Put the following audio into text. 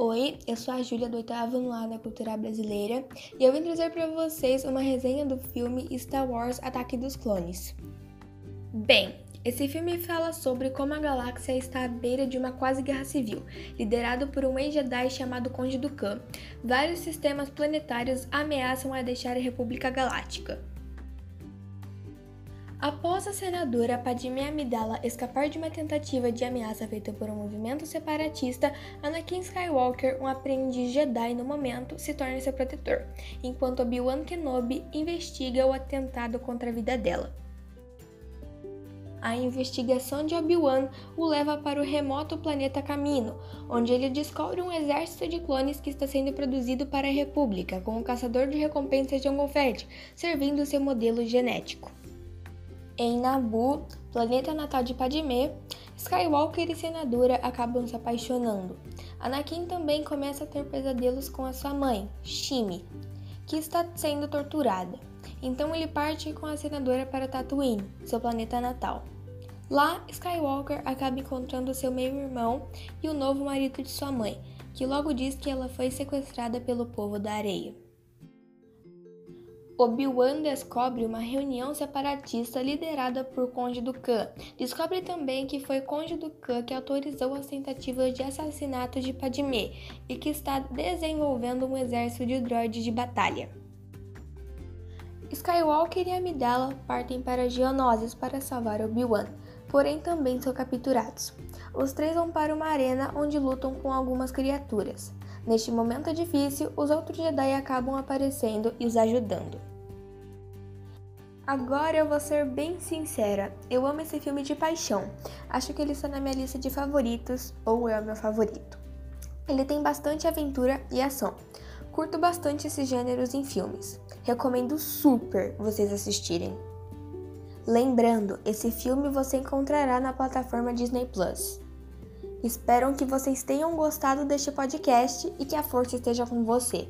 Oi, eu sou a Júlia do oitavo ano A da Cultura Brasileira e eu vim trazer para vocês uma resenha do filme Star Wars Ataque dos Clones. Bem, esse filme fala sobre como a galáxia está à beira de uma quase guerra civil, liderado por um ex-Jedi chamado Conde Dukan. Vários sistemas planetários ameaçam a deixar a República Galáctica. Após a senadora Padmé Amidala escapar de uma tentativa de ameaça feita por um movimento separatista, Anakin Skywalker, um aprendiz Jedi no momento, se torna seu protetor, enquanto Obi-Wan Kenobi investiga o atentado contra a vida dela. A investigação de Obi-Wan o leva para o remoto planeta Camino, onde ele descobre um exército de clones que está sendo produzido para a República, com o caçador de recompensas Jango Fett, servindo seu modelo genético. Em Naboo, planeta natal de Padmé, Skywalker e Senadora acabam se apaixonando. Anakin também começa a ter pesadelos com a sua mãe, Shmi, que está sendo torturada. Então ele parte com a Senadora para Tatooine, seu planeta natal. Lá, Skywalker acaba encontrando seu meio-irmão e o novo marido de sua mãe, que logo diz que ela foi sequestrada pelo povo da areia. Obi-Wan descobre uma reunião separatista liderada por Conde Dukan. Descobre também que foi Conde Dukan que autorizou as tentativas de assassinato de Padmé e que está desenvolvendo um exército de droids de batalha. Skywalker e Amidala partem para Geonosis para salvar Obi-Wan, porém também são capturados. Os três vão para uma arena onde lutam com algumas criaturas. Neste momento difícil, os outros Jedi acabam aparecendo e os ajudando. Agora eu vou ser bem sincera, eu amo esse filme de paixão. Acho que ele está na minha lista de favoritos, ou é o meu favorito. Ele tem bastante aventura e ação. Curto bastante esses gêneros em filmes. Recomendo super vocês assistirem. Lembrando, esse filme você encontrará na plataforma Disney Plus. Espero que vocês tenham gostado deste podcast e que a força esteja com você.